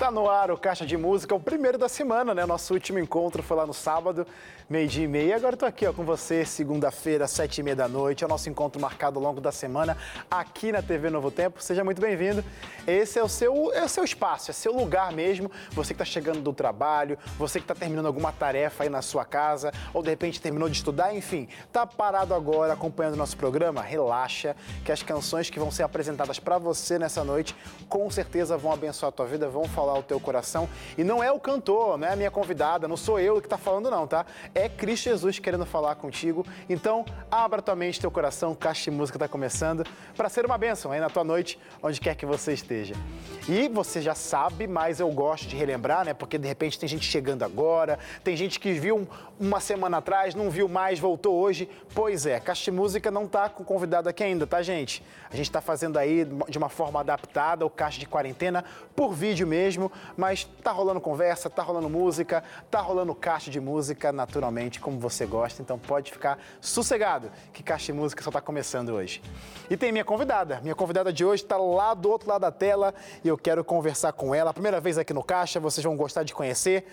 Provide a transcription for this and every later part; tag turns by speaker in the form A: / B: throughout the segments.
A: Tá no ar o Caixa de Música, o primeiro da semana, né? Nosso último encontro foi lá no sábado, meio-dia e meia. Agora tô aqui ó, com você, segunda-feira, sete e meia da noite. É o nosso encontro marcado ao longo da semana aqui na TV Novo Tempo. Seja muito bem-vindo. Esse é o, seu, é o seu espaço, é seu lugar mesmo. Você que está chegando do trabalho, você que está terminando alguma tarefa aí na sua casa, ou de repente terminou de estudar, enfim, tá parado agora acompanhando o nosso programa? Relaxa, que as canções que vão ser apresentadas para você nessa noite com certeza vão abençoar a tua vida, vão falar o teu coração. E não é o cantor, não é a minha convidada, não sou eu que está falando, não, tá? É Cristo Jesus querendo falar contigo. Então, abra tua mente, teu coração, Caixa de Música está começando para ser uma bênção aí na tua noite, onde quer que você esteja. E você já sabe, mas eu gosto de relembrar, né? Porque de repente tem gente chegando agora, tem gente que viu uma semana atrás, não viu mais, voltou hoje. Pois é, de Música não está com convidado aqui ainda, tá, gente? A gente está fazendo aí de uma forma adaptada o Caixa de Quarentena por vídeo mesmo, mas tá rolando conversa, tá rolando música, tá rolando caixa de música naturalmente, como você gosta, então pode ficar sossegado que caixa de música só tá começando hoje. E tem minha convidada, minha convidada de hoje está lá do outro lado da tela e eu quero conversar com ela. Primeira vez aqui no Caixa, vocês vão gostar de conhecer.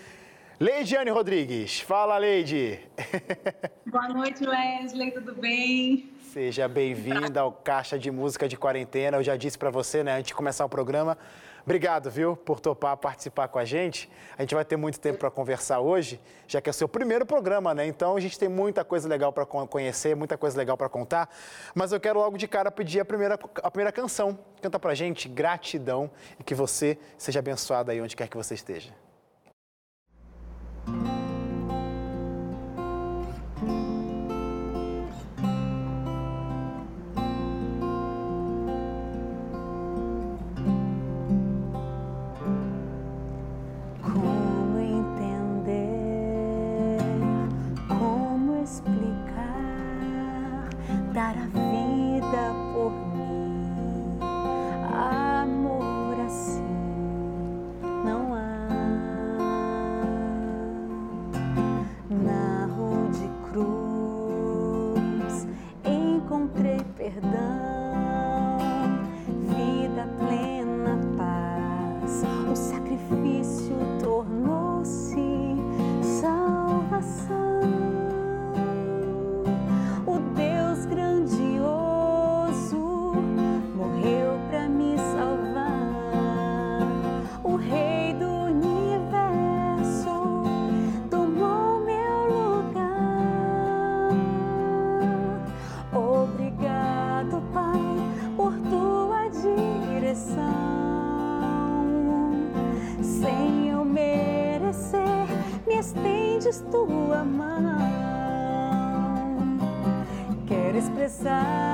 A: Leidiane Rodrigues. Fala, Leide.
B: Boa noite, Wesley, tudo bem?
A: Seja bem-vinda ao Caixa de Música de Quarentena. Eu já disse para você, né, antes de começar o programa, Obrigado, viu, por topar participar com a gente. A gente vai ter muito tempo para conversar hoje, já que é o seu primeiro programa, né? Então a gente tem muita coisa legal para conhecer, muita coisa legal para contar. Mas eu quero logo de cara pedir a primeira, a primeira canção. Canta pra gente, gratidão, e que você seja abençoado aí onde quer que você esteja.
C: Thank you. side.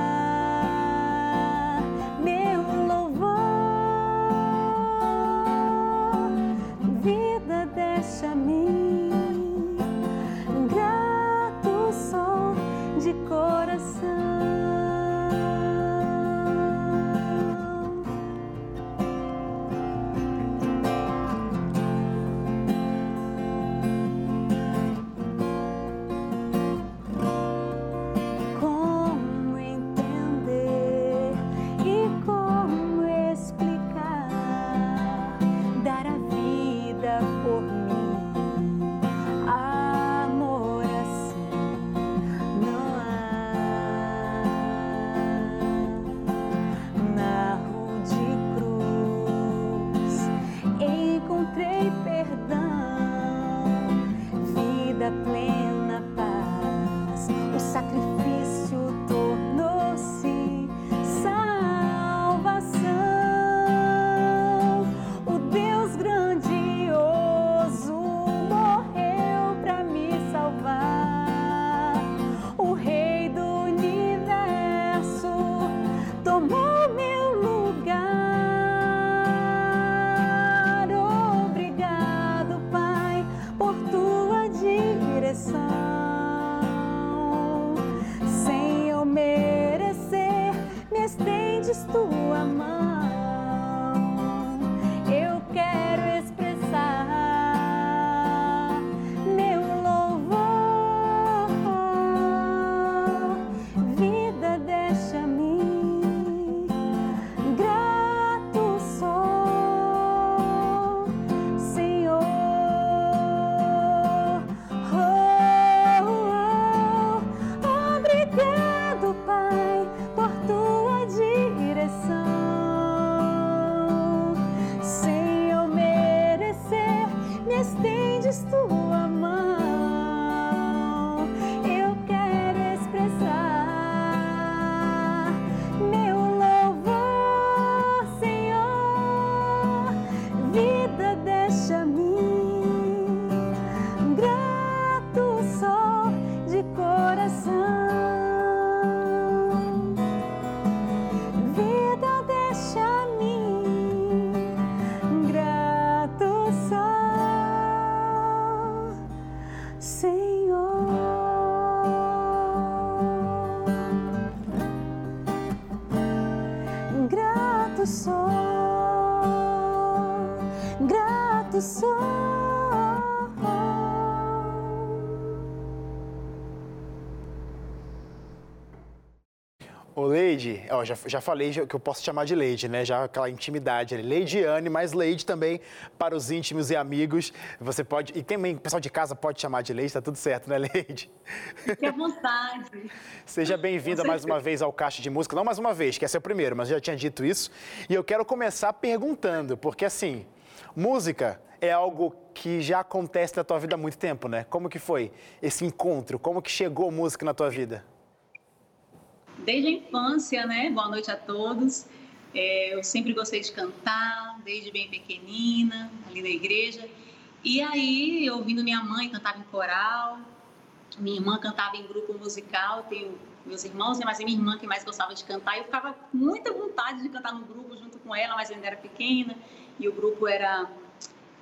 A: Ô, Leide, ó, já, já falei que eu posso chamar de Leide, né? Já aquela intimidade ali. Leidiane, mas Leide também para os íntimos e amigos. Você pode. E também o pessoal de casa pode chamar de Leide, tá tudo certo, né, Leide?
B: Fique à vontade.
A: Seja bem-vinda mais uma vez ao Caixa de Música. Não mais uma vez, que é seu primeiro, mas eu já tinha dito isso. E eu quero começar perguntando, porque assim, música é algo que já acontece na tua vida há muito tempo, né? Como que foi esse encontro? Como que chegou a música na tua vida?
B: Desde a infância, né? Boa noite a todos. É, eu sempre gostei de cantar, desde bem pequenina, ali na igreja. E aí, ouvindo minha mãe cantava em coral, minha irmã cantava em grupo musical, tenho meus irmãos, né, mas é minha irmã que mais gostava de cantar. Eu ficava com muita vontade de cantar no grupo junto com ela, mas eu ainda era pequena e o grupo era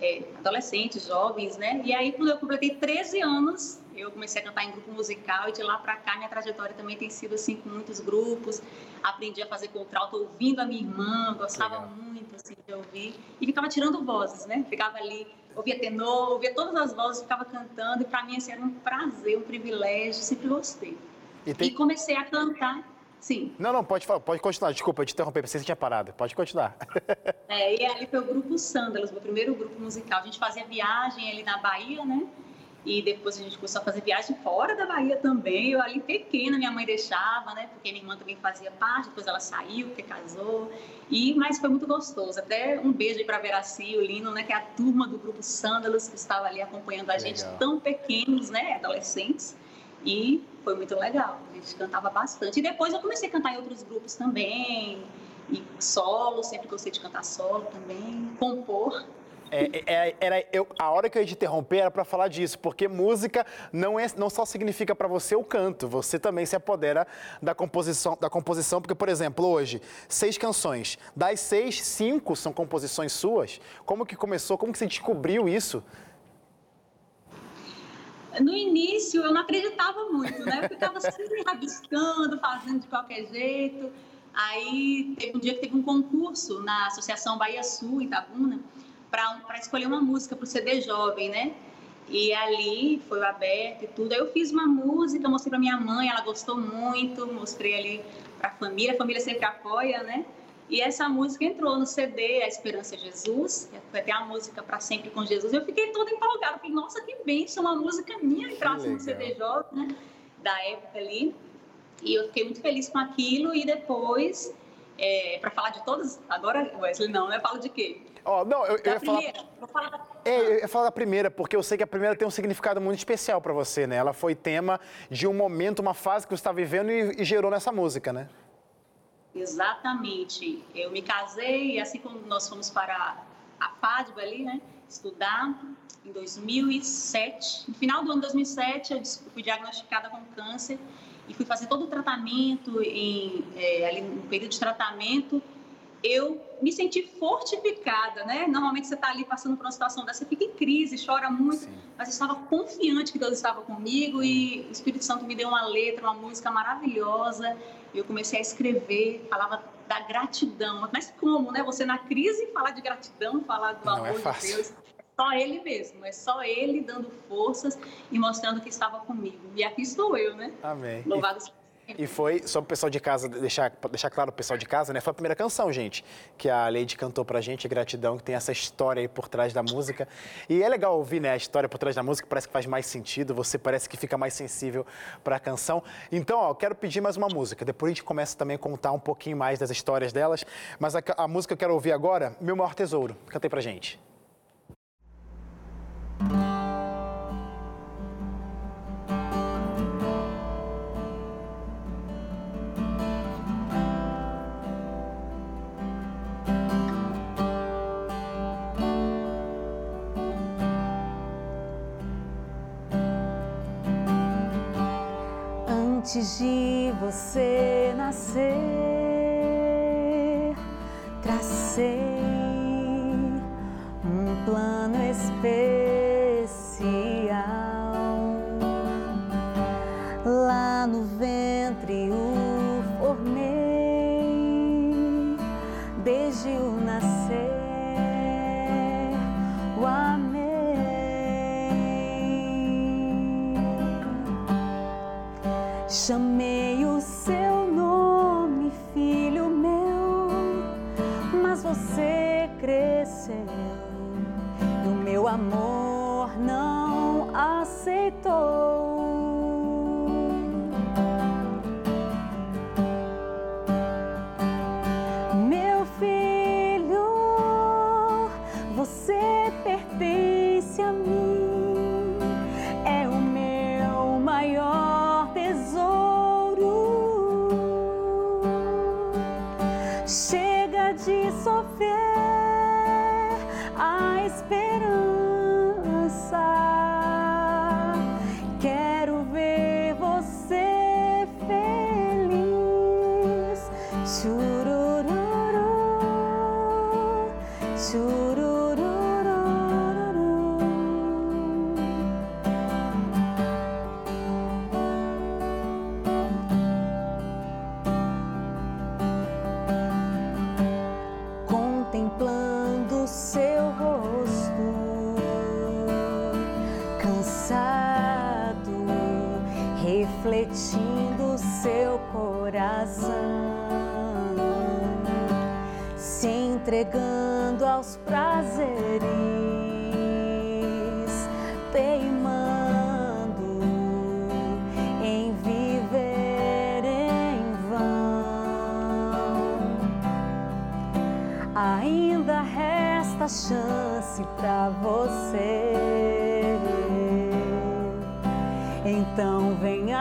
B: é, adolescentes, jovens, né? E aí, quando eu completei 13 anos, eu comecei a cantar em grupo musical e de lá para cá minha trajetória também tem sido assim com muitos grupos. Aprendi a fazer contralto ouvindo a minha irmã, gostava Legal. muito assim de ouvir e ficava tirando vozes, né? Ficava ali, ouvia tenor, ouvia todas as vozes, ficava cantando e para mim assim, era um prazer, um privilégio, sempre gostei. E, tem... e comecei a cantar Sim.
A: Não, não, pode, pode continuar. Desculpa, eu te interromper, pensei que tinha parado. Pode continuar.
B: é, e ali foi o grupo Sândalos, meu primeiro grupo musical. A gente fazia viagem ali na Bahia, né? E depois a gente começou a fazer viagem fora da Bahia também. Eu ali pequena, minha mãe deixava, né? Porque minha irmã também fazia parte, depois ela saiu, porque casou. E, mas foi muito gostoso. Até um beijo aí para Veraci, o Lino, né? Que é a turma do grupo Sândalos, que estava ali acompanhando a gente, legal. tão pequenos, né? Adolescentes. E foi muito legal. A gente cantava bastante. E depois eu comecei a cantar em outros grupos também. E solo, sempre gostei de cantar solo também. Compor.
A: É, é, é, era, eu, a hora que eu ia te interromper era para falar disso, porque música não, é, não só significa para você o canto, você também se apodera da composição, da composição, porque, por exemplo, hoje, seis canções, das seis, cinco são composições suas. Como que começou, como que você descobriu isso?
B: No início eu não acreditava muito, né? Eu ficava sempre rabiscando, fazendo de qualquer jeito. Aí teve um dia que teve um concurso na Associação Bahia Sul, Itabuna, para escolher uma música para o CD Jovem, né? E ali foi aberto e tudo. Aí eu fiz uma música, mostrei para minha mãe, ela gostou muito, mostrei ali para a família, a família sempre apoia, né? E essa música entrou no CD A Esperança é Jesus, foi até a música para sempre com Jesus. Eu fiquei toda empolgada, falei, nossa, que bênção, uma música minha entrasse no CD jovem, né? Da época ali. E eu fiquei muito feliz com aquilo e depois, é, para falar de todas, agora, Wesley, não, né? Falo de quê?
A: Oh, não, eu, eu ia falar. falar da... É, eu ia falar da primeira, porque eu sei que a primeira tem um significado muito especial para você, né? Ela foi tema de um momento, uma fase que você está vivendo e, e, gerou nessa música, né?
B: Exatamente. Eu me casei, assim como nós fomos para a FADB ali, né? Estudar em 2007. No final do ano de 2007, eu fui diagnosticada com câncer e fui fazer todo o tratamento em, é, ali no período de tratamento eu me senti fortificada, né? Normalmente você está ali passando por uma situação dessa, você fica em crise, chora muito, Sim. mas eu estava confiante que Deus estava comigo e o Espírito Santo me deu uma letra, uma música maravilhosa. Eu comecei a escrever, falava da gratidão. Mas como, né? Você na crise falar de gratidão, falar do Não é amor é de Deus. É só ele mesmo, é só ele dando forças e mostrando que estava comigo. E aqui estou eu, né?
A: Amém. Louvado seja e foi, só o pessoal de casa, deixar, deixar claro o pessoal de casa, né? Foi a primeira canção, gente, que a Lady cantou pra gente, Gratidão, que tem essa história aí por trás da música. E é legal ouvir, né, a história por trás da música, parece que faz mais sentido, você parece que fica mais sensível para a canção. Então, ó, quero pedir mais uma música. Depois a gente começa também a contar um pouquinho mais das histórias delas. Mas a, a música que eu quero ouvir agora, Meu Maior Tesouro. Cantei pra gente.
C: Antes de você nascer, tracei um plano especial. Lá no ventre o formei, desde o nascer. Teimando em viver em vão. Ainda resta chance pra você. Então vem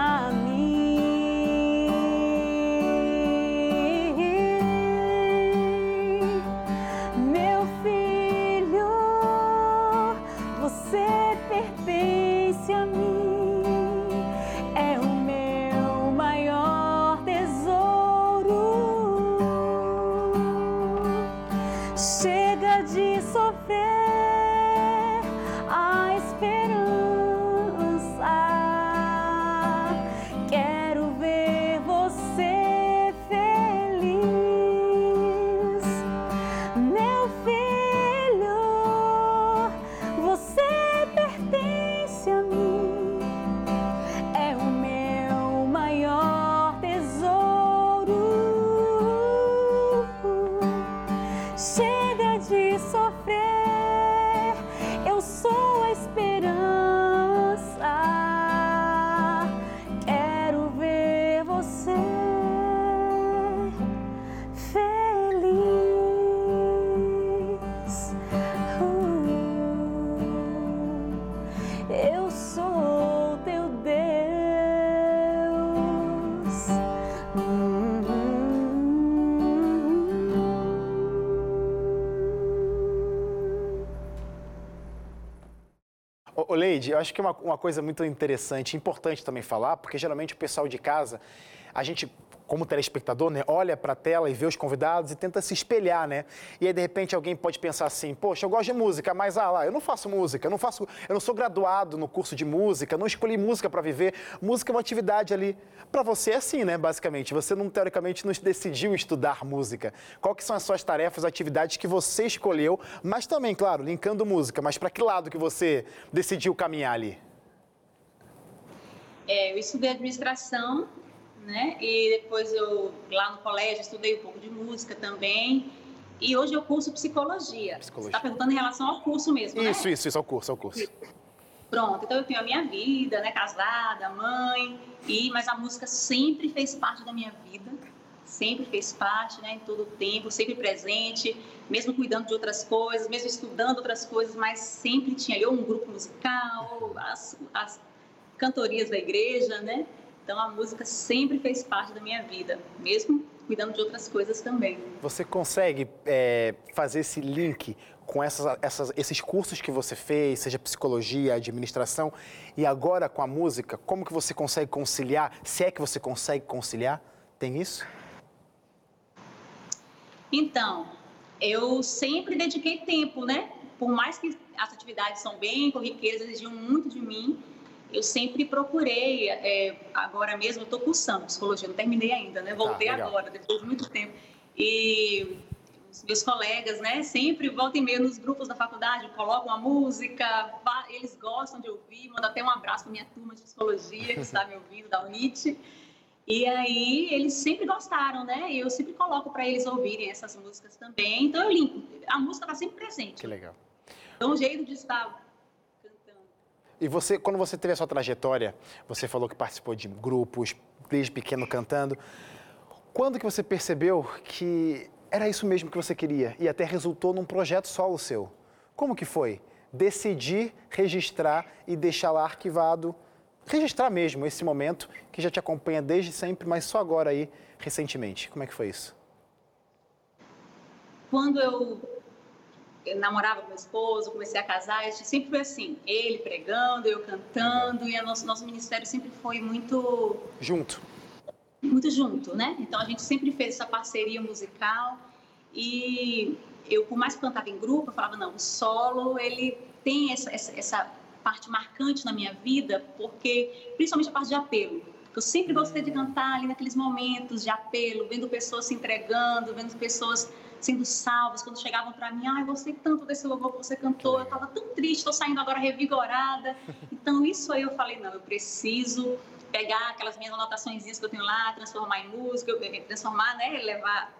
A: Ô, Leide, eu acho que uma, uma coisa muito interessante, importante também falar, porque geralmente o pessoal de casa, a gente, como telespectador, né, olha para a tela e vê os convidados e tenta se espelhar, né? E aí, de repente, alguém pode pensar assim, poxa, eu gosto de música, mas ah lá, eu não faço música, eu não faço, eu não sou graduado no curso de música, não escolhi música para viver. Música é uma atividade ali. Para você é assim, né, basicamente. Você não, teoricamente, não decidiu estudar música. Qual que são as suas tarefas, atividades que você escolheu, mas também, claro, linkando música, mas para que lado que você decidiu caminhar ali?
B: É, eu estudei administração, né? E depois eu, lá no colégio, estudei um pouco de música também. E hoje eu curso psicologia.
A: Psicologia.
B: Você está perguntando em relação ao curso mesmo, né?
A: Isso, isso, isso é o curso, é o curso.
B: Pronto, então eu tenho a minha vida, né? Casada, mãe, e mas a música sempre fez parte da minha vida, sempre fez parte, né? Em todo o tempo, sempre presente, mesmo cuidando de outras coisas, mesmo estudando outras coisas, mas sempre tinha ali um grupo musical, as, as cantorias da igreja, né? Então a música sempre fez parte da minha vida, mesmo cuidando de outras coisas também.
A: Você consegue é, fazer esse link com essas, essas- esses cursos que você fez, seja psicologia, administração, e agora com a música, como que você consegue conciliar? Se é que você consegue conciliar? Tem isso?
B: Então, eu sempre dediquei tempo, né? Por mais que as atividades são bem corriqueiras, exigiam muito de mim, eu sempre procurei. é, agora mesmo, eu estou cursando psicologia, não terminei ainda, né? Voltei
A: legal.
B: agora, depois de muito tempo. E os meus colegas, né? Sempre volta e meia nos grupos da faculdade, colocam a música, eles gostam de ouvir, mando até um abraço para minha turma de psicologia que está me ouvindo, da UNIT. E aí eles sempre gostaram, né? E eu sempre coloco para eles ouvirem essas músicas também. Então eu limpo. A música está sempre presente.
A: Que legal.
B: Então um jeito de estar.
A: E você, quando você teve a sua trajetória, você falou que participou de grupos, desde pequeno cantando. Quando que você percebeu que era isso mesmo que você queria e até resultou num projeto solo seu? Como que foi? Decidir registrar e deixar lá arquivado registrar mesmo esse momento que já te acompanha desde sempre, mas só agora aí, recentemente. Como é que foi isso?
B: Quando eu, namorava com meu esposo, comecei a casar, gente sempre foi assim, ele pregando, eu cantando, e o nosso, nosso ministério sempre foi muito...
A: Junto.
B: Muito junto, né? Então a gente sempre fez essa parceria musical e eu, por mais que cantava em grupo, eu falava, não, o solo, ele tem essa, essa, essa parte marcante na minha vida, porque principalmente a parte de apelo. Eu sempre gostei de cantar ali naqueles momentos de apelo, vendo pessoas se entregando, vendo pessoas sendo salvas, quando chegavam para mim, ah, gostei tanto desse louvor que você cantou, eu estava tão triste, estou saindo agora revigorada. Então, isso aí eu falei, não, eu preciso pegar aquelas minhas anotações que eu tenho lá, transformar em música, transformar, né, levar,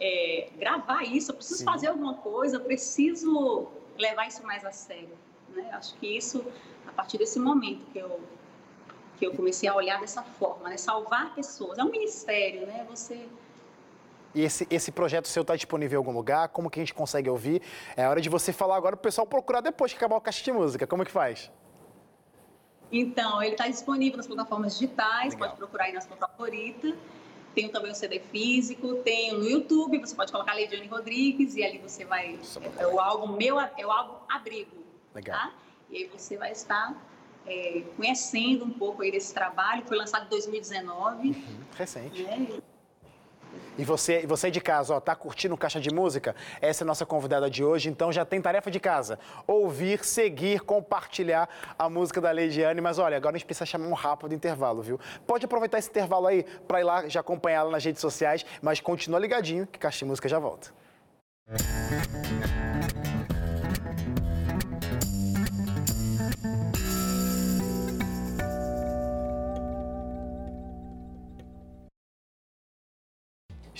B: é, gravar isso, eu preciso Sim. fazer alguma coisa, eu preciso levar isso mais a sério. Né? Acho que isso, a partir desse momento que eu, que eu comecei a olhar dessa forma, né? salvar pessoas. É um ministério, né? Você...
A: E esse, esse projeto seu está disponível em algum lugar? Como que a gente consegue ouvir? É hora de você falar agora para o pessoal procurar depois que acabar o caixa de música. Como é que faz?
B: Então, ele está disponível nas plataformas digitais, Legal. pode procurar aí na sua favorita. Tem também o CD físico, tem no YouTube, você pode colocar Leidiane Rodrigues e ali você vai. É, é o álbum meu, é o álbum Abrigo. Legal. Tá? E aí você vai estar é, conhecendo um pouco aí desse trabalho. Foi lançado em 2019. Uhum,
A: recente. Né? E você, você de casa, ó, tá curtindo Caixa de Música? Essa é a nossa convidada de hoje, então já tem tarefa de casa. Ouvir, seguir, compartilhar a música da Leidiane. Mas olha, agora a gente precisa chamar um rápido intervalo, viu? Pode aproveitar esse intervalo aí para ir lá já acompanhá-la nas redes sociais, mas continua ligadinho que Caixa de Música já volta. Música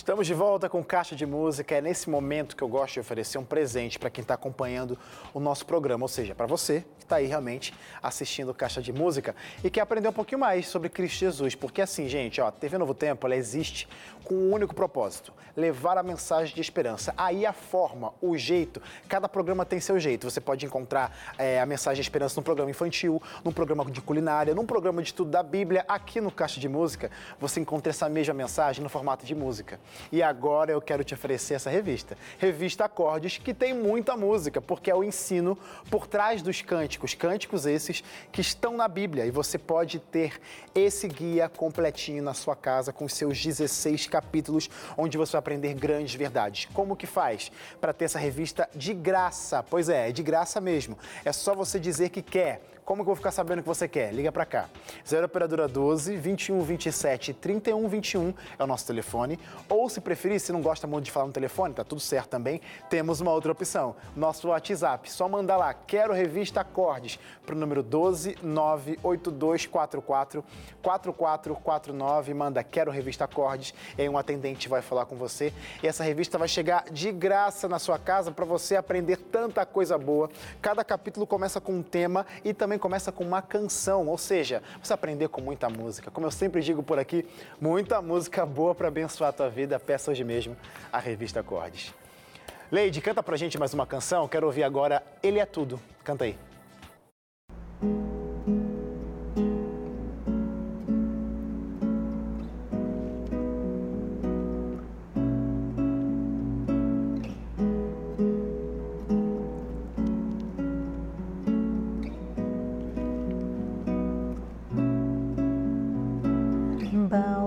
A: Estamos de volta com Caixa de Música. É nesse momento que eu gosto de oferecer um presente para quem está acompanhando o nosso programa, ou seja, para você que está aí realmente assistindo Caixa de Música e quer aprender um pouquinho mais sobre Cristo Jesus. Porque assim, gente, ó, a TV Novo Tempo ela existe com um único propósito: levar a mensagem de esperança. Aí a forma, o jeito, cada programa tem seu jeito. Você pode encontrar é, a mensagem de esperança num programa infantil, num programa de culinária, num programa de estudo da Bíblia. Aqui no Caixa de Música, você encontra essa mesma mensagem no formato de música. E agora eu quero te oferecer essa revista. Revista Acordes, que tem muita música, porque é o ensino por trás dos cânticos. Cânticos esses que estão na Bíblia. E você pode ter esse guia completinho na sua casa, com seus 16 capítulos, onde você vai aprender grandes verdades. Como que faz para ter essa revista de graça? Pois é, é de graça mesmo. É só você dizer que quer como que eu vou ficar sabendo que você quer? Liga para cá. 0 operadora 12 21 27 31 21 é o nosso telefone. Ou se preferir, se não gosta muito de falar no telefone, tá tudo certo também, temos uma outra opção. Nosso WhatsApp, só mandar lá, quero revista Acordes, para o número 12 98244 4449, manda quero revista Acordes, e aí um atendente vai falar com você. E essa revista vai chegar de graça na sua casa para você aprender tanta coisa boa. Cada capítulo começa com um tema e também também começa com uma canção, ou seja, você aprender com muita música. Como eu sempre digo por aqui, muita música boa para abençoar a tua vida. Peça hoje mesmo a revista Acordes. Leide, canta pra gente mais uma canção. Quero ouvir agora Ele é Tudo. Canta aí.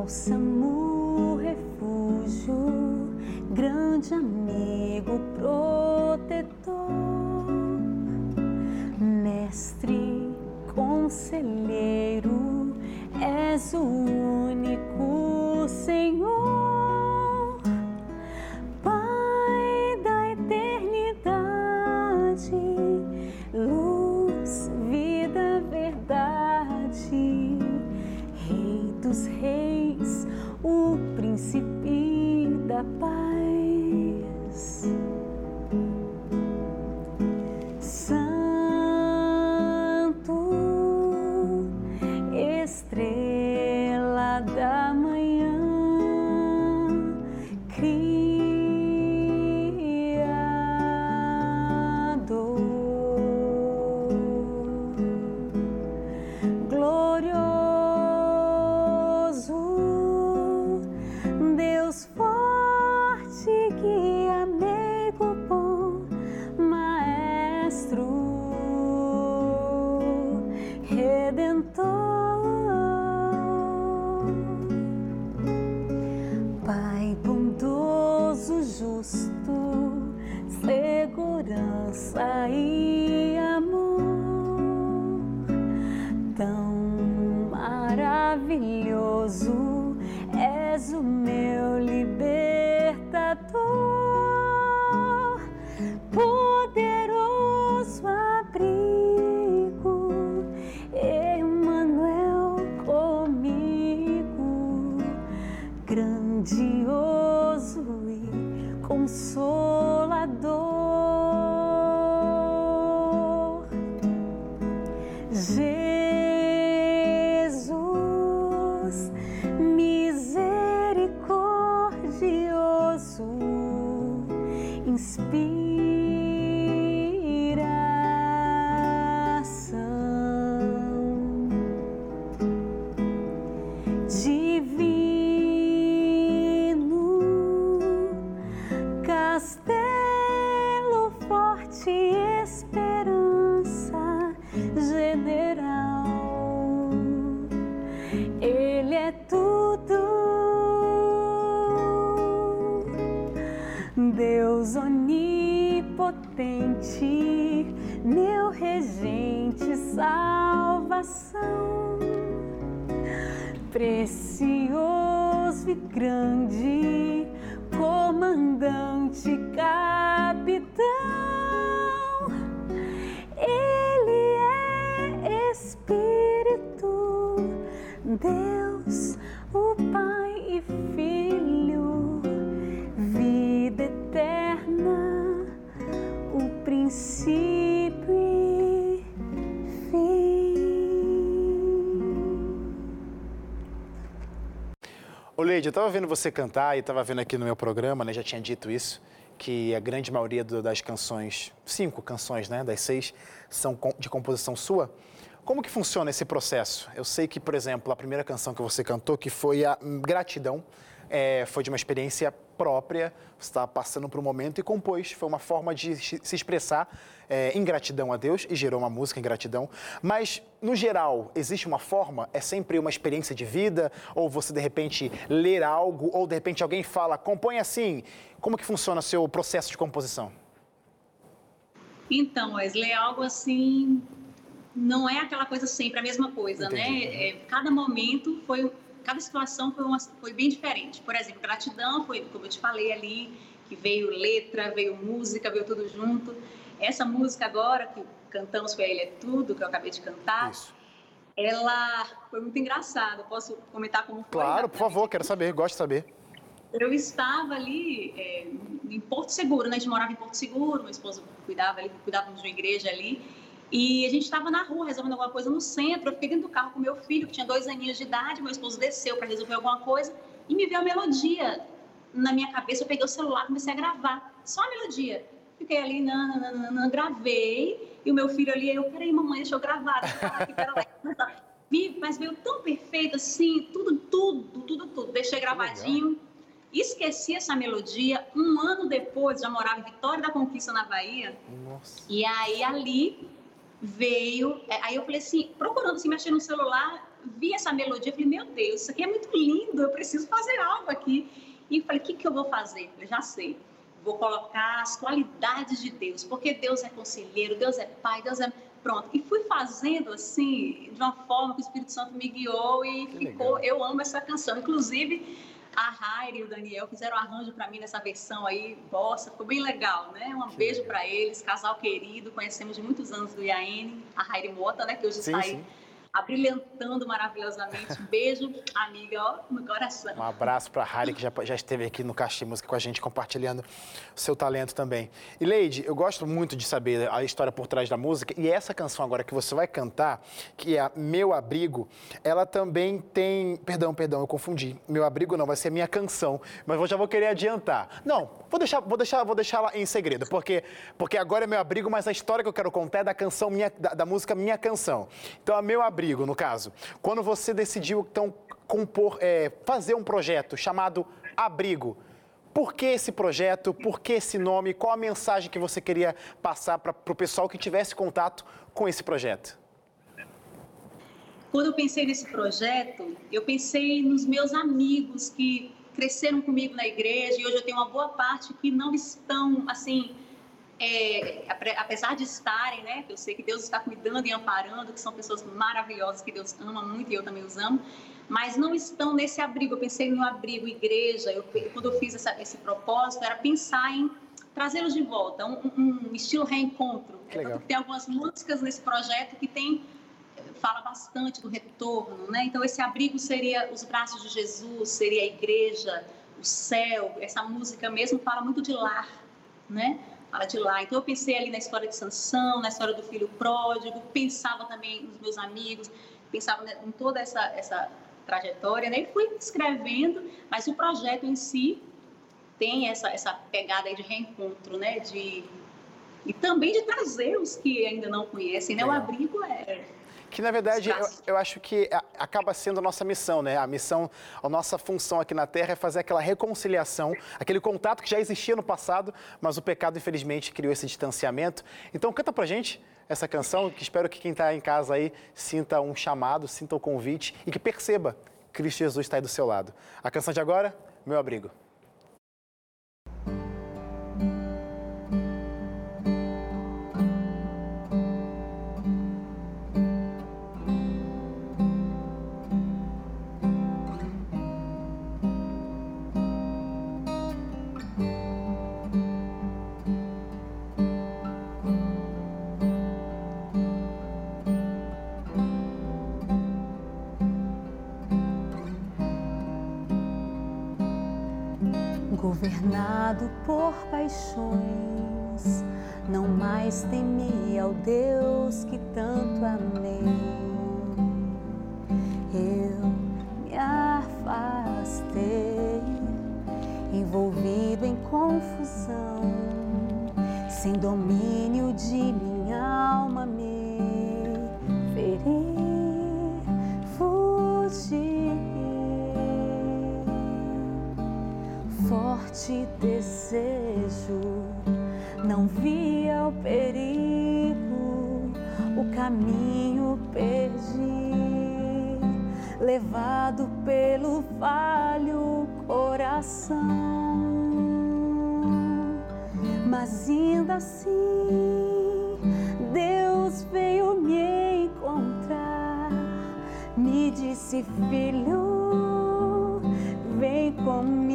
C: bálsamo, refúgio, grande amigo, protetor, mestre, conselheiro, és o único Senhor, Pai da eternidade, luz, vida, verdade, Rei dos Reis.
A: Ô Leide, eu estava vendo você cantar e estava vendo aqui no meu programa, né, já tinha dito isso, que a grande maioria do- das canções, cinco canções, né, das seis, são de composição sua. Como que funciona esse processo? Eu sei que, por exemplo, a primeira canção que você cantou, que foi a Gratidão, é, foi de uma experiência própria, você estava passando por um momento e compôs. Foi uma forma de se expressar é, em gratidão a Deus e gerou uma música em gratidão. Mas, no geral, existe uma forma? É sempre uma experiência de vida? Ou você, de repente, ler algo? Ou, de repente, alguém fala, compõe assim? Como que funciona o seu processo de composição?
B: Então, Wesley, é algo assim, não é aquela coisa sempre a mesma coisa,
A: Entendi.
B: né? É, cada momento foi, cada situação foi, uma, foi bem diferente. Por exemplo, gratidão foi, como eu te falei ali, que veio letra, veio música, veio tudo junto. Essa música agora que cantamos foi Ele é Tudo, que eu acabei de cantar,
A: Isso.
B: ela foi muito engraçada. Posso comentar como foi?
A: Claro, por favor, quero saber, gosto de saber.
B: Eu estava ali é, em Porto Seguro, né? A gente morava em Porto Seguro, meu esposo cuidava ali, cuidávamos de uma igreja ali. E a gente estava na rua resolvendo alguma coisa no centro. Eu fiquei dentro do carro com meu filho, que tinha dois aninhos de idade. Meu esposo desceu para resolver alguma coisa e me veio a melodia na minha cabeça. Eu peguei o celular e comecei a gravar. Só a melodia. Fiquei ali, não, gravei. E o meu filho ali, eu, peraí, mamãe, deixa eu gravar. Vi, mas veio tão perfeito assim, tudo, tudo, tudo, tudo. Deixei gravadinho. Esqueci essa melodia. Um ano depois, já morava em Vitória da Conquista, na Bahia.
A: Nossa.
B: E aí ali veio. é, Aí eu falei assim, procurando assim, mexer no celular, vi essa melodia. Falei, meu Deus, isso aqui é muito lindo, eu preciso fazer algo aqui. E falei, o que, que eu vou fazer? Falei, já sei. Vou colocar as qualidades de Deus, porque Deus é conselheiro, Deus é pai, Deus é. Pronto. E fui fazendo assim, de uma forma que o Espírito Santo me guiou e
A: Que
B: ficou.
A: legal.
B: Eu amo essa canção. Inclusive, a Raire e o Daniel fizeram arranjo para mim nessa versão aí, bossa, ficou bem legal, né? Um
A: Que
B: beijo para eles, casal querido, conhecemos de muitos anos do IAN, a Raire Mota, né, que hoje
A: Sim,
B: está aí
A: sim.
B: Abrilhantando maravilhosamente. Um beijo, amiga, ó, no coração.
A: Um abraço para a Harry, que já, já esteve aqui no Caixa Música com a gente, compartilhando o seu talento também. E, Leide, eu gosto muito de saber a história por trás da música, e essa canção agora que você vai cantar, que é Meu Abrigo, ela também tem... Perdão, perdão, eu confundi. Meu Abrigo não, vai ser minha canção, mas eu já vou querer adiantar. Não, vou deixar, vou deixar, vou deixar ela em segredo, porque, porque agora é Meu Abrigo, mas a história que eu quero contar é da canção, minha, da, da música Minha Canção. Então, a Meu Abrigo no caso. Quando você decidiu, então, compor, é, fazer um projeto chamado Abrigo, por que esse projeto? Por que esse nome? Qual a mensagem que você queria passar para o pessoal que tivesse contato com esse projeto?
B: Quando eu pensei nesse projeto, eu pensei nos meus amigos que cresceram comigo na igreja e hoje eu tenho uma boa parte que não estão, assim, é, apesar de estarem, né, eu sei que Deus está cuidando e amparando, que são pessoas maravilhosas, que Deus ama muito e eu também os amo, mas não estão nesse abrigo. Eu pensei no abrigo, igreja, eu, quando eu fiz essa, esse propósito, era pensar em trazê-los de volta, um, um estilo reencontro. É, tem algumas músicas nesse projeto que tem fala bastante do retorno, né? Então esse abrigo seria os braços de Jesus, seria a igreja, o céu. Essa música mesmo fala muito de lar, né? Fala de lá. Então eu pensei ali na história de Sansão, na história do filho pródigo, pensava também nos meus amigos, pensava em toda essa, essa trajetória, né? E fui escrevendo, mas o projeto em si tem essa, essa pegada de reencontro, né? De, e também de trazer os que ainda não conhecem, né? O abrigo é
A: que na verdade eu, eu, acho que acaba sendo a nossa missão, né? A missão, a nossa função aqui na Terra é fazer aquela reconciliação, aquele contato que já existia no passado, mas o pecado infelizmente criou esse distanciamento. Então canta pra gente essa canção, que espero que quem está em casa aí sinta um chamado, sinta o um convite e que perceba que Cristo Jesus está aí do seu lado. A canção de agora, Meu Abrigo.
C: Governado por paixões, não mais temi ao Deus que tanto amei. Eu me afastei, envolvido em confusão, sem domínio de minha alma me feri, forte desejo, não via o perigo, o caminho perdi, levado pelo falho coração. Mas ainda assim, Deus veio me encontrar, me disse, filho, vem comigo.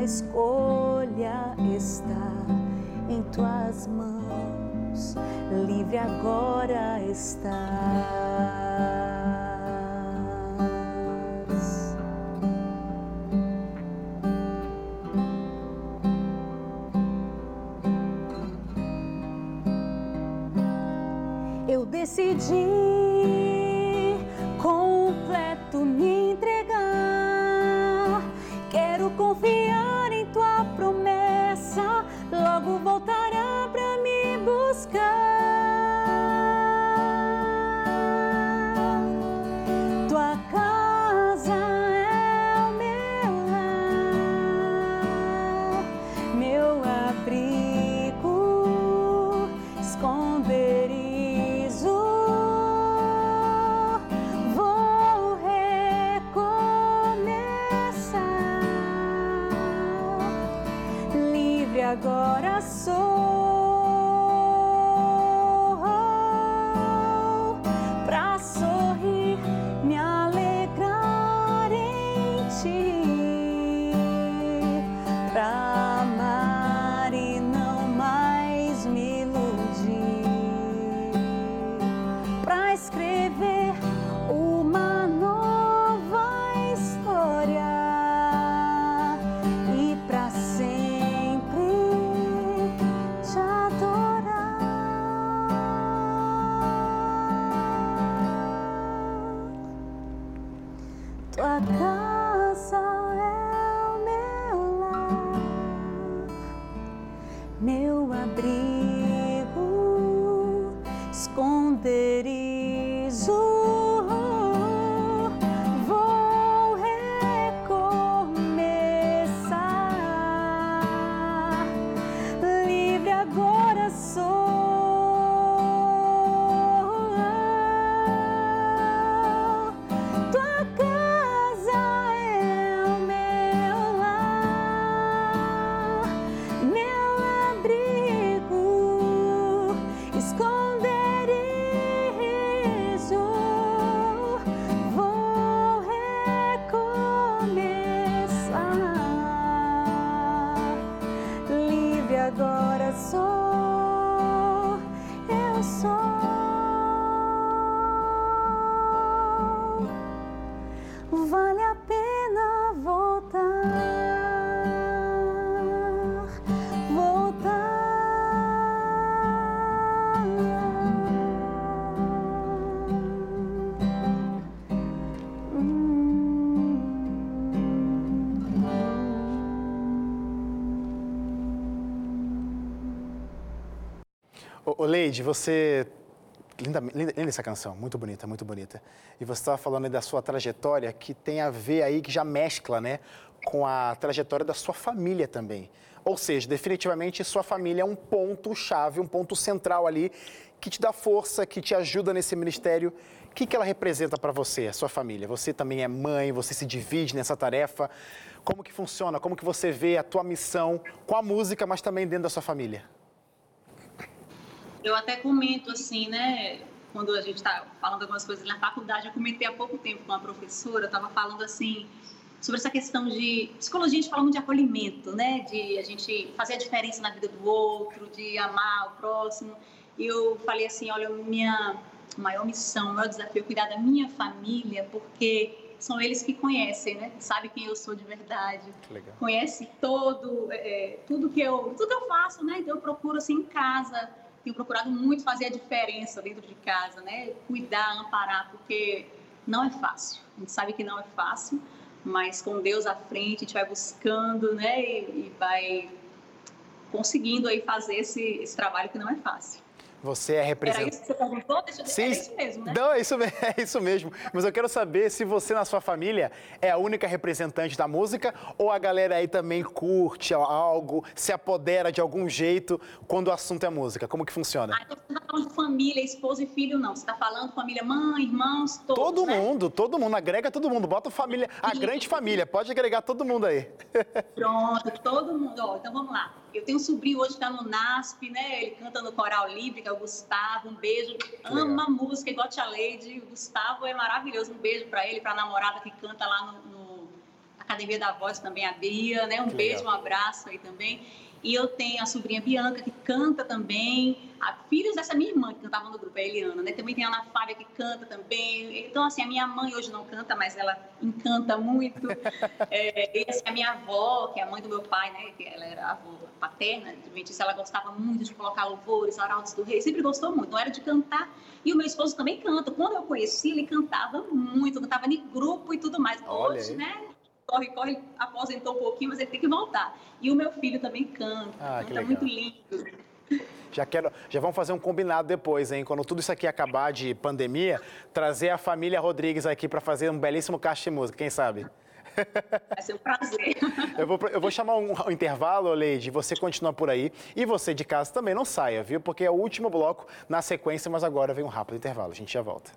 C: A escolha está em tuas mãos livre agora estás. Eu decidi
A: Ô, Leide, você. Linda, linda, linda, essa canção, muito bonita, muito bonita. E você estava falando da sua trajetória que tem a ver aí, que já mescla, né, com a trajetória da sua família também. Ou seja, definitivamente sua família é um ponto-chave, um ponto central ali que te dá força, que te ajuda nesse ministério. O que, que ela representa para você, a sua família? Você também é mãe, você se divide nessa tarefa. Como que funciona? Como que você vê a tua missão com a música, mas também dentro da sua família?
B: Eu até comento assim, né? Quando a gente está falando algumas coisas na faculdade, eu comentei há pouco tempo com uma professora, eu estava falando assim sobre essa questão de psicologia, a gente fala muito de acolhimento, né? De a gente fazer a diferença na vida do outro, de amar o próximo. E eu falei assim, olha, minha maior missão, meu desafio é cuidar da minha família, porque são eles que conhecem, né? Sabe quem eu sou de verdade. Conhece todo, é, tudo que eu, tudo que eu faço, né? Então eu procuro assim em casa tenho procurado muito fazer a diferença dentro de casa, né? Cuidar, amparar, porque não é fácil. A gente sabe que não é fácil, mas com Deus à frente, a gente vai buscando, né? E, e vai conseguindo aí fazer esse, esse trabalho que não é fácil.
A: Você é representante. Era
B: isso que você perguntou? Deixa... Sim. É isso mesmo, né?
A: Não, é isso, é isso mesmo. Mas eu quero saber se você, na sua família, é a única representante da música ou a galera aí também curte algo, se apodera de algum jeito quando o assunto é música. Como que funciona?
B: Ah, então você está falando de família, esposa e filho, não. Você está falando família, mãe, irmãos, todos,
A: Todo
B: né?
A: mundo, todo mundo. Agrega todo mundo. Bota família, a grande família. Pode agregar todo mundo aí.
B: Pronto, todo mundo. Ó, então vamos lá. Eu tenho um sobrinho hoje que está no NASP, né? Ele canta no Coral Livre, que é o Gustavo. Um beijo. Ama música, igual a Tia Leide. O Gustavo é maravilhoso. Um beijo para ele, para a namorada que canta lá no, no, Academia da Voz também, a Bia, né? Um que beijo, legal. um abraço aí também. E eu tenho a sobrinha Bianca, que canta também. A filhos dessa minha irmã, que cantava no grupo, é a Eliana, né? Também tem a Ana Fábia, que canta também. Então, assim, a minha mãe hoje não canta, mas ela encanta muito. é, e assim, a minha avó, que é a mãe do meu pai, né? Que ela era avó paterna, adventista, ela gostava muito de colocar louvores, arautos do rei, sempre gostou muito, não era de cantar. E o meu esposo também canta. Quando eu conheci, ele cantava muito, cantava em grupo e tudo mais. Olha Hoje, aí. né? Corre, corre, aposentou um pouquinho, mas ele tem que voltar. E o meu filho também canta, ah, canta muito lindo.
A: Já quero, já vamos fazer um combinado depois, hein? Quando tudo isso aqui acabar de pandemia, trazer a família Rodrigues aqui para fazer um belíssimo caixa de música, quem sabe?
B: Vai ser um prazer.
A: Eu vou, eu vou chamar um, um intervalo, Leide, você continua por aí. E você de casa também não saia, viu? Porque é o último bloco na sequência, mas agora vem um rápido intervalo. A gente já volta.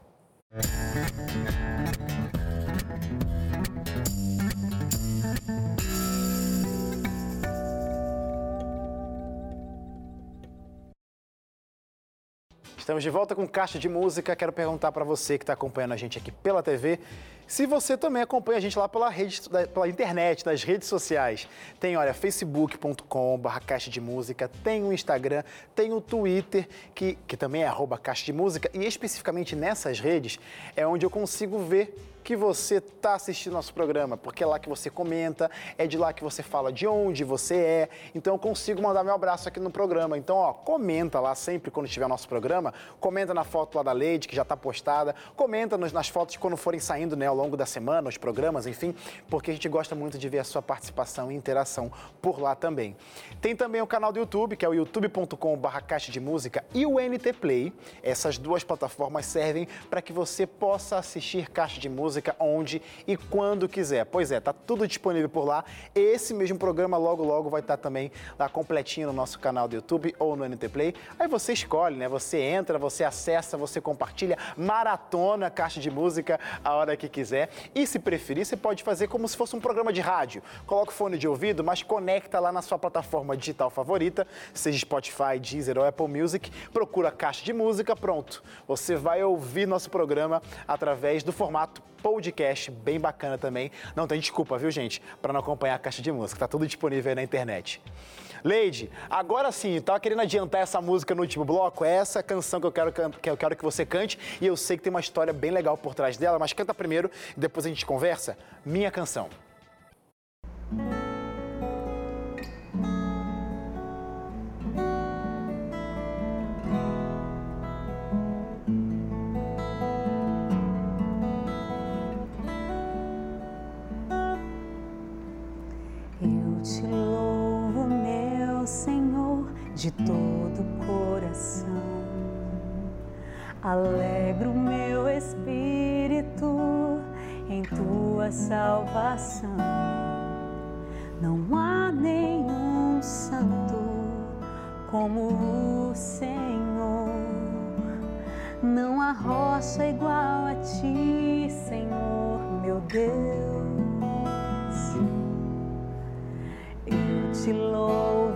A: Estamos de volta com Caixa de Música. Quero perguntar para você que está acompanhando a gente aqui pela TV, se você também acompanha a gente lá pela rede, pela internet, nas redes sociais. Tem, olha, facebook.com.br Caixa de Música, tem o Instagram, tem o Twitter, que, que também é arroba Caixa de Música, e especificamente nessas redes é onde eu consigo ver que você está assistindo nosso programa, porque é lá que você comenta, é de lá que você fala de onde você é. Então eu consigo mandar meu abraço aqui no programa. Então, ó, comenta lá sempre quando tiver nosso programa, comenta na foto lá da Leide, que já está postada, comenta nos, nas fotos quando forem saindo né, ao longo da semana, os programas, enfim, porque a gente gosta muito de ver a sua participação e interação por lá também. Tem também o canal do YouTube, que é o youtube.com.br Caixa de Música e o NT Play. Essas duas plataformas servem para que você possa assistir Caixa de Música música onde e quando quiser. Pois é, tá tudo disponível por lá. Esse mesmo programa logo logo vai estar tá também lá completinho no nosso canal do YouTube ou no NT Play. Aí você escolhe, né? Você entra, você acessa, você compartilha, maratona caixa de música a hora que quiser. E se preferir, você pode fazer como se fosse um programa de rádio. Coloca o fone de ouvido, mas conecta lá na sua plataforma digital favorita, seja Spotify, Deezer ou Apple Music, procura a caixa de música, pronto. Você vai ouvir nosso programa através do formato podcast bem bacana também. Não tem desculpa, viu, gente, para não acompanhar a caixa de música. Tá tudo disponível aí na internet. Leide, agora sim, tava querendo adiantar essa música no último bloco. É essa canção que eu quero que eu quero que você cante e eu sei que tem uma história bem legal por trás dela, mas canta primeiro e depois a gente conversa. Minha canção.
C: De todo coração. Alegro meu espírito em tua salvação. Não há nenhum santo como o Senhor. Não há rocha igual a ti, Senhor, meu Deus. Eu te louvo,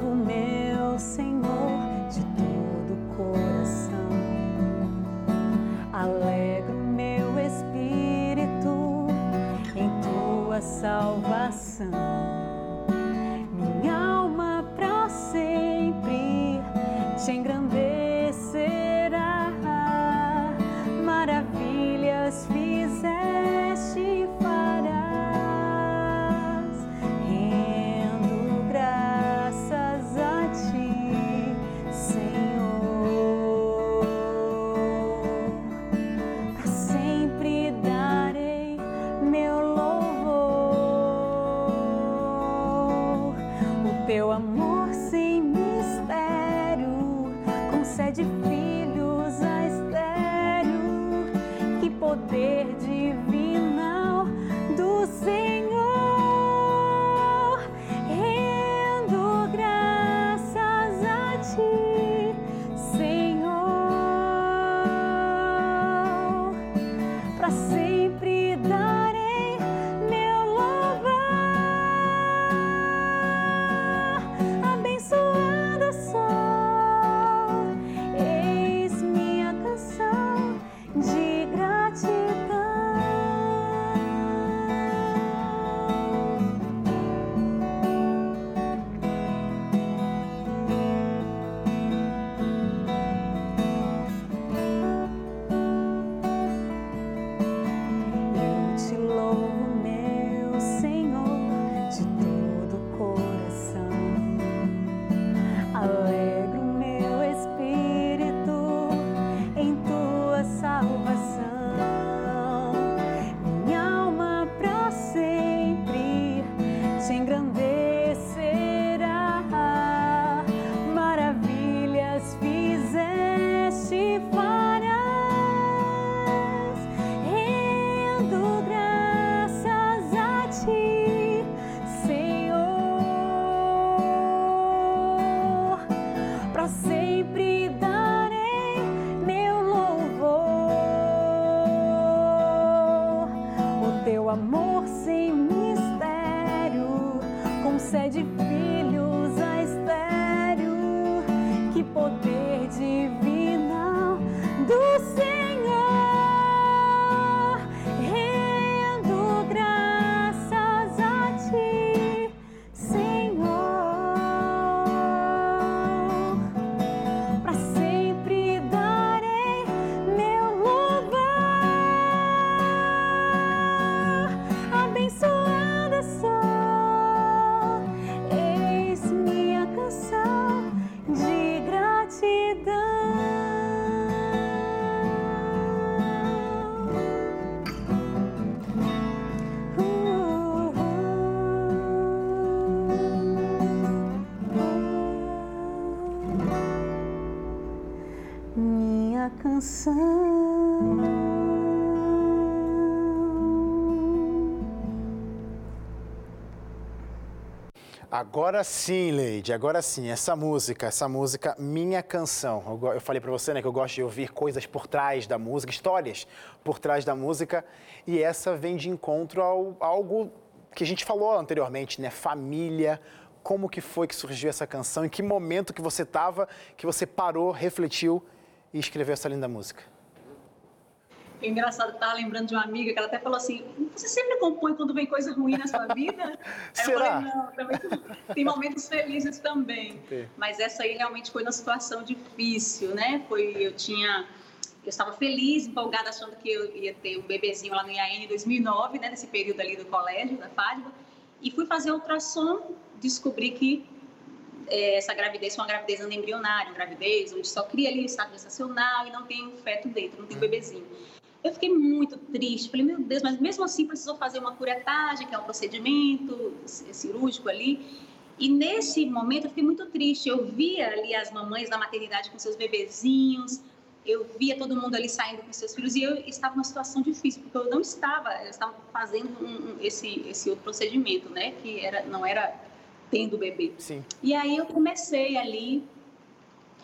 C: salvação.
A: Agora sim, Leide, agora sim, essa música, essa música Minha Canção. Eu, eu falei para você, né, que eu gosto de ouvir coisas por trás da música, histórias por trás da música, e essa vem de encontro ao algo que a gente falou anteriormente, né, família, como que foi que surgiu essa canção, em que momento que você estava, que você parou, refletiu e escreveu essa linda música?
B: É engraçado, estar lembrando de uma amiga que ela até falou assim: você sempre compõe quando vem coisa ruim na sua vida?
A: Será?
B: eu falei, não, também tem momentos felizes também. Mas essa aí realmente foi uma situação difícil, né? Foi, eu tinha. Eu estava feliz, empolgada, achando que eu ia ter um bebezinho lá no IAN em 2009, né, nesse período ali do colégio, da Fátima. E fui fazer ultrassom, descobri que é, essa gravidez foi uma gravidez embrionária, uma gravidez onde só cria ali o estado gestacional e não tem um feto dentro, não tem um bebezinho. Eu fiquei muito triste, falei, meu Deus, mas mesmo assim precisou fazer uma curetagem, que é um procedimento cirúrgico ali. E nesse momento eu fiquei muito triste. Eu via ali as mamães da maternidade com seus bebezinhos, eu via todo mundo ali saindo com seus filhos e eu estava numa situação difícil, porque eu não estava, eu estava fazendo um, um, esse, esse outro procedimento, né, que era, não era tendo bebê.
A: Sim.
B: E aí eu comecei ali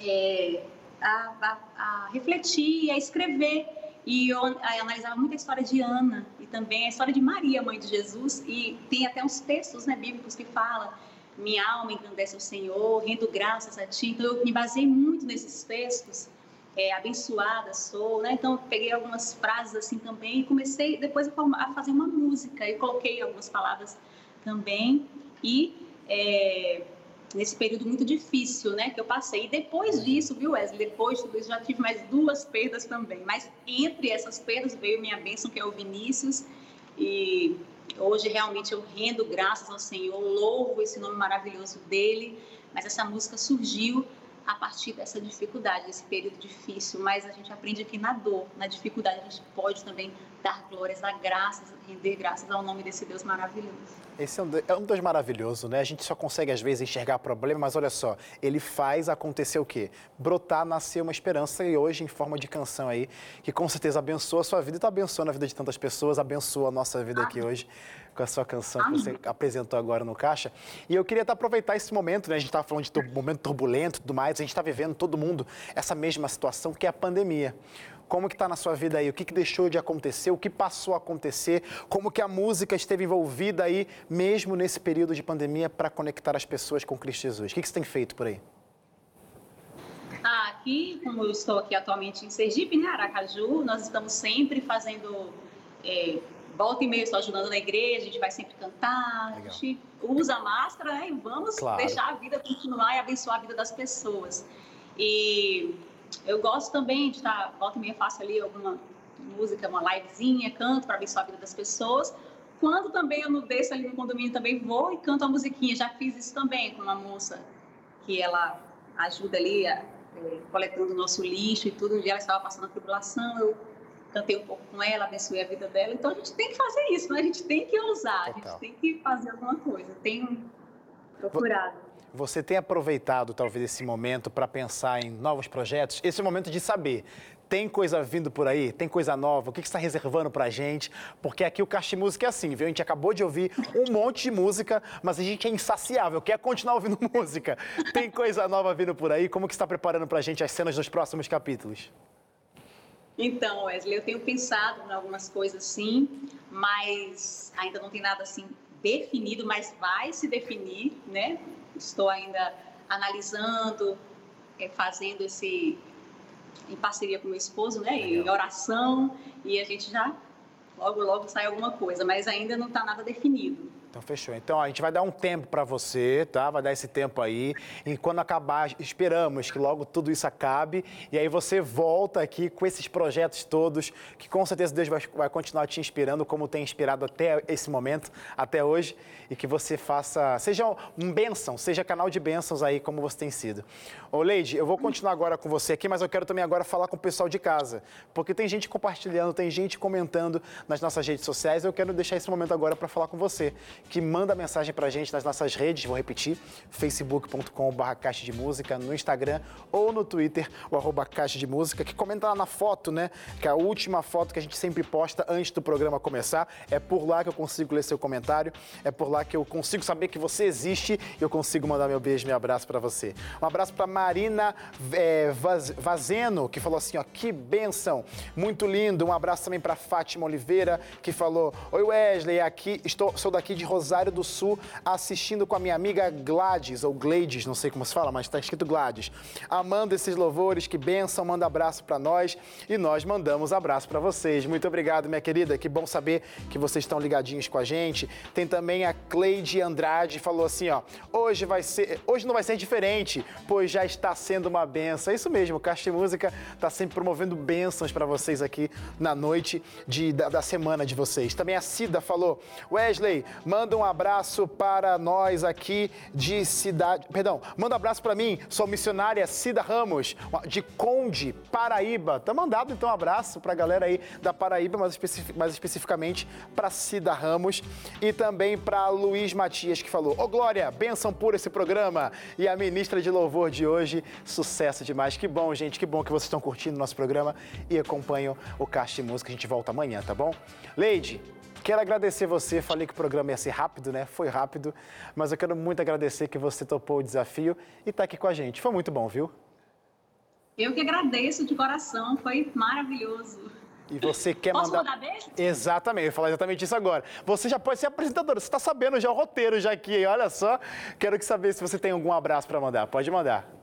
B: é, a, a, a refletir, a escrever e eu analisava muito a história de Ana e também a história de Maria, mãe de Jesus, e tem até uns textos né, bíblicos que falam minha alma engrandece o Senhor, rendo graças a Ti. Então, eu me baseei muito nesses textos, é, abençoada sou, né? Então, peguei algumas frases assim também e comecei depois a fazer uma música. E coloquei algumas palavras também e é, nesse período muito difícil, né, que eu passei. E depois disso, viu, Wesley, depois de tudo isso, já tive mais duas perdas também. Mas entre essas perdas veio minha bênção, que é o Vinícius, e hoje realmente eu rendo graças ao Senhor, louvo esse nome maravilhoso dele, mas essa música surgiu a partir dessa dificuldade, desse período difícil, mas a gente aprende que na dor, na dificuldade, a gente pode também dar glórias, dar graças, render graças ao nome desse Deus maravilhoso.
A: Esse é um, é um Deus maravilhoso, né? A gente só consegue às vezes enxergar problema, mas olha só, ele faz acontecer o quê? Brotar, nascer uma esperança e hoje em forma de canção aí, que com certeza abençoa a sua vida e está abençoando a vida de tantas pessoas, abençoa a nossa vida aqui hoje com a sua canção que você apresentou agora no Caixa. E eu queria aproveitar esse momento, né? A gente estava falando de momento turbulento e tudo mais, a gente está vivendo todo mundo essa mesma situação que é a pandemia. Como que está na sua vida aí? O que, que deixou de acontecer? O que passou a acontecer? Como que a música esteve envolvida aí, mesmo nesse período de pandemia, para conectar as pessoas com Cristo Jesus? O que, que você tem feito por aí?
B: Ah, aqui, como eu estou aqui atualmente em Sergipe, né, Aracaju, nós estamos sempre fazendo é, volta e meia estou ajudando na igreja, a gente vai sempre cantar, Legal. a gente usa máscara né, e vamos claro. deixar a vida continuar e abençoar a vida das pessoas. E eu gosto também de estar, volta e meia faço ali alguma música, uma livezinha, canto para abençoar a vida das pessoas. Quando também eu não desço ali no condomínio, também vou e canto a musiquinha. Já fiz isso também com uma moça que ela ajuda ali a, é, coletando o nosso lixo e tudo. Um dia ela estava passando a tribulação, eu cantei um pouco com ela, abençoei a vida dela. Então a gente tem que fazer isso, né? A gente tem que ousar, Total. a gente tem que fazer alguma coisa. Tenho procurado.
A: Você tem aproveitado talvez esse momento para pensar em novos projetos? Esse momento de saber. Tem coisa vindo por aí? Tem coisa nova? O que, que está reservando para a gente? Porque aqui o Caixa Música é assim, viu? A gente acabou de ouvir um monte de música, mas a gente é insaciável, quer continuar ouvindo música. Tem coisa nova vindo por aí? Como que está preparando para a gente as cenas dos próximos capítulos?
B: Então, Wesley, eu tenho pensado em algumas coisas sim, mas ainda não tem nada assim definido, mas vai se definir, né? Estou ainda analisando, é, fazendo esse em parceria com meu esposo, né? Em oração e a gente já logo logo sai alguma coisa, mas ainda não está nada definido.
A: Então, fechou. Então, a gente vai dar um tempo para você, tá? Vai dar esse tempo aí. E quando acabar, esperamos que logo tudo isso acabe. E aí você volta aqui com esses projetos todos, que com certeza Deus vai, vai continuar te inspirando, como tem inspirado até esse momento, até hoje. E que você faça, seja um bênção, seja canal de bênçãos aí, como você tem sido. Ô, Leide, eu vou continuar agora com você aqui, mas eu quero também agora falar com o pessoal de casa. Porque tem gente compartilhando, tem gente comentando nas nossas redes sociais. Eu quero deixar esse momento agora para falar com você que manda mensagem pra gente nas nossas redes, vou repetir, facebook.com.br Caixa de Música, no Instagram ou no Twitter, o arroba Caixa de Música, que comenta lá na foto, né? Que é a última foto que a gente sempre posta antes do programa começar. É por lá que eu consigo ler seu comentário, é por lá que eu consigo saber que você existe e eu consigo mandar meu beijo, meu abraço para você. Um abraço para Marina é, Vaz, Vazeno, que falou assim, ó, que benção, muito lindo. Um abraço também para Fátima Oliveira, que falou, oi Wesley, aqui estou, sou daqui de Rosário do Sul, assistindo com a minha amiga Gladys, ou Gleides, não sei como se fala, mas está escrito Gladys. Amando esses louvores, que benção, manda abraço para nós e nós mandamos abraço para vocês. Muito obrigado, minha querida, que bom saber que vocês estão ligadinhos com a gente. Tem também a Cleide Andrade, falou assim, ó, hoje vai ser, hoje não vai ser diferente, pois já está sendo uma benção. É isso mesmo, o Caixa de Música está sempre promovendo bênçãos para vocês aqui na noite de, da, da semana de vocês. Também a Cida falou, Wesley, manda um abraço para nós aqui de cidade, perdão, manda um abraço para mim, sou missionária Cida Ramos, de Conde, Paraíba. Tá mandado então um abraço para a galera aí da Paraíba, mais, especific, mais especificamente para Cida Ramos e também para Luiz Matias que falou: Ô oh, Glória, benção por esse programa e a ministra de louvor de hoje, sucesso demais. Que bom, gente, que bom que vocês estão curtindo nosso programa e acompanham o de Música. A gente volta amanhã, tá bom? Leide, Quero agradecer você, falei que o programa ia ser rápido, né? Foi rápido, mas eu quero muito agradecer que você topou o desafio e está aqui com a gente. Foi muito bom, viu?
B: Eu que agradeço de coração, foi maravilhoso.
A: E você quer
B: Posso
A: mandar...
B: mandar beijo?
A: Exatamente, eu ia falar exatamente isso agora. Você já pode ser apresentadora, você está sabendo já o roteiro já aqui, olha só. Quero que saber se você tem algum abraço para mandar. Pode mandar.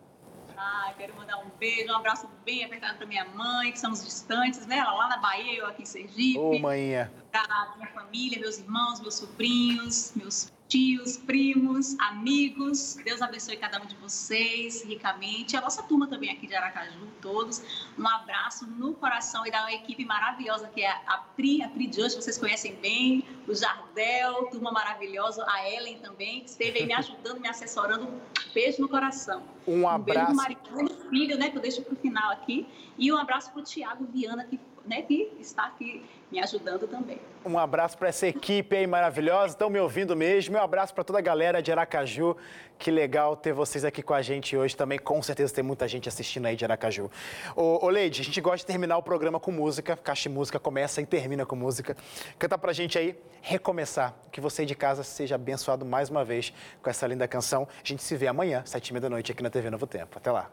B: Ah, quero mandar um beijo, um abraço bem apertado para minha mãe, que somos distantes, né? Ela lá na Bahia, eu aqui em Sergipe.
A: Ô, manhinha.
B: Pra minha família, meus irmãos, meus sobrinhos, meus tios, primos, amigos. Deus abençoe cada um de vocês ricamente. A nossa turma também aqui de Aracaju, todos. Um abraço no coração e da uma equipe maravilhosa que é a Pri, a Pri de hoje, vocês conhecem bem, o Jardel, turma maravilhosa, a Ellen também, que esteve aí me ajudando, me assessorando. Um beijo no coração.
A: Um abraço.
B: Um beijo pro Mariano Filho, né, que eu deixo para o final aqui. E um abraço para o Tiago Viana, que né, que está aqui me ajudando também.
A: Um abraço para essa equipe aí maravilhosa, estão me ouvindo mesmo. Um abraço para toda a galera de Aracaju. Que legal ter vocês aqui com a gente hoje também. Com certeza tem muita gente assistindo aí de Aracaju. Ô, ô Leide, a gente gosta de terminar o programa com música. Caixa de Música começa e termina com música. Canta pra gente aí, Recomeçar. Que você de casa seja abençoado mais uma vez com essa linda canção. A gente se vê amanhã, sete e meia da noite, aqui na TV Novo Tempo. Até lá.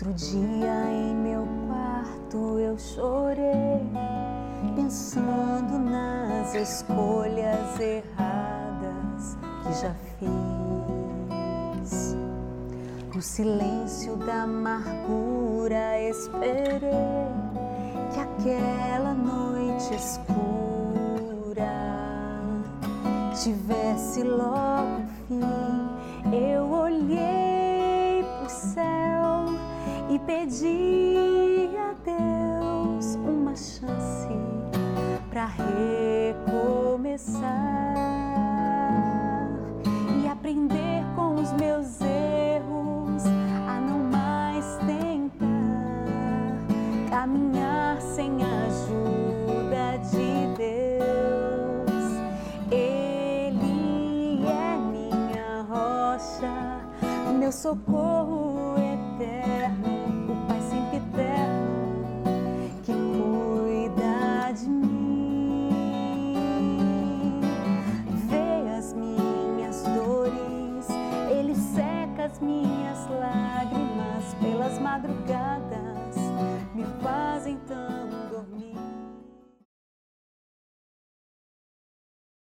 C: Outro dia em meu quarto eu chorei, pensando nas escolhas erradas que já fiz. No silêncio da amargura esperei que aquela noite escura tivesse logo fim. Pedi a Deus uma chance para recomeçar e aprender com os meus erros a não mais tentar caminhar sem ajuda de Deus. Ele é minha rocha, meu socorro me faz então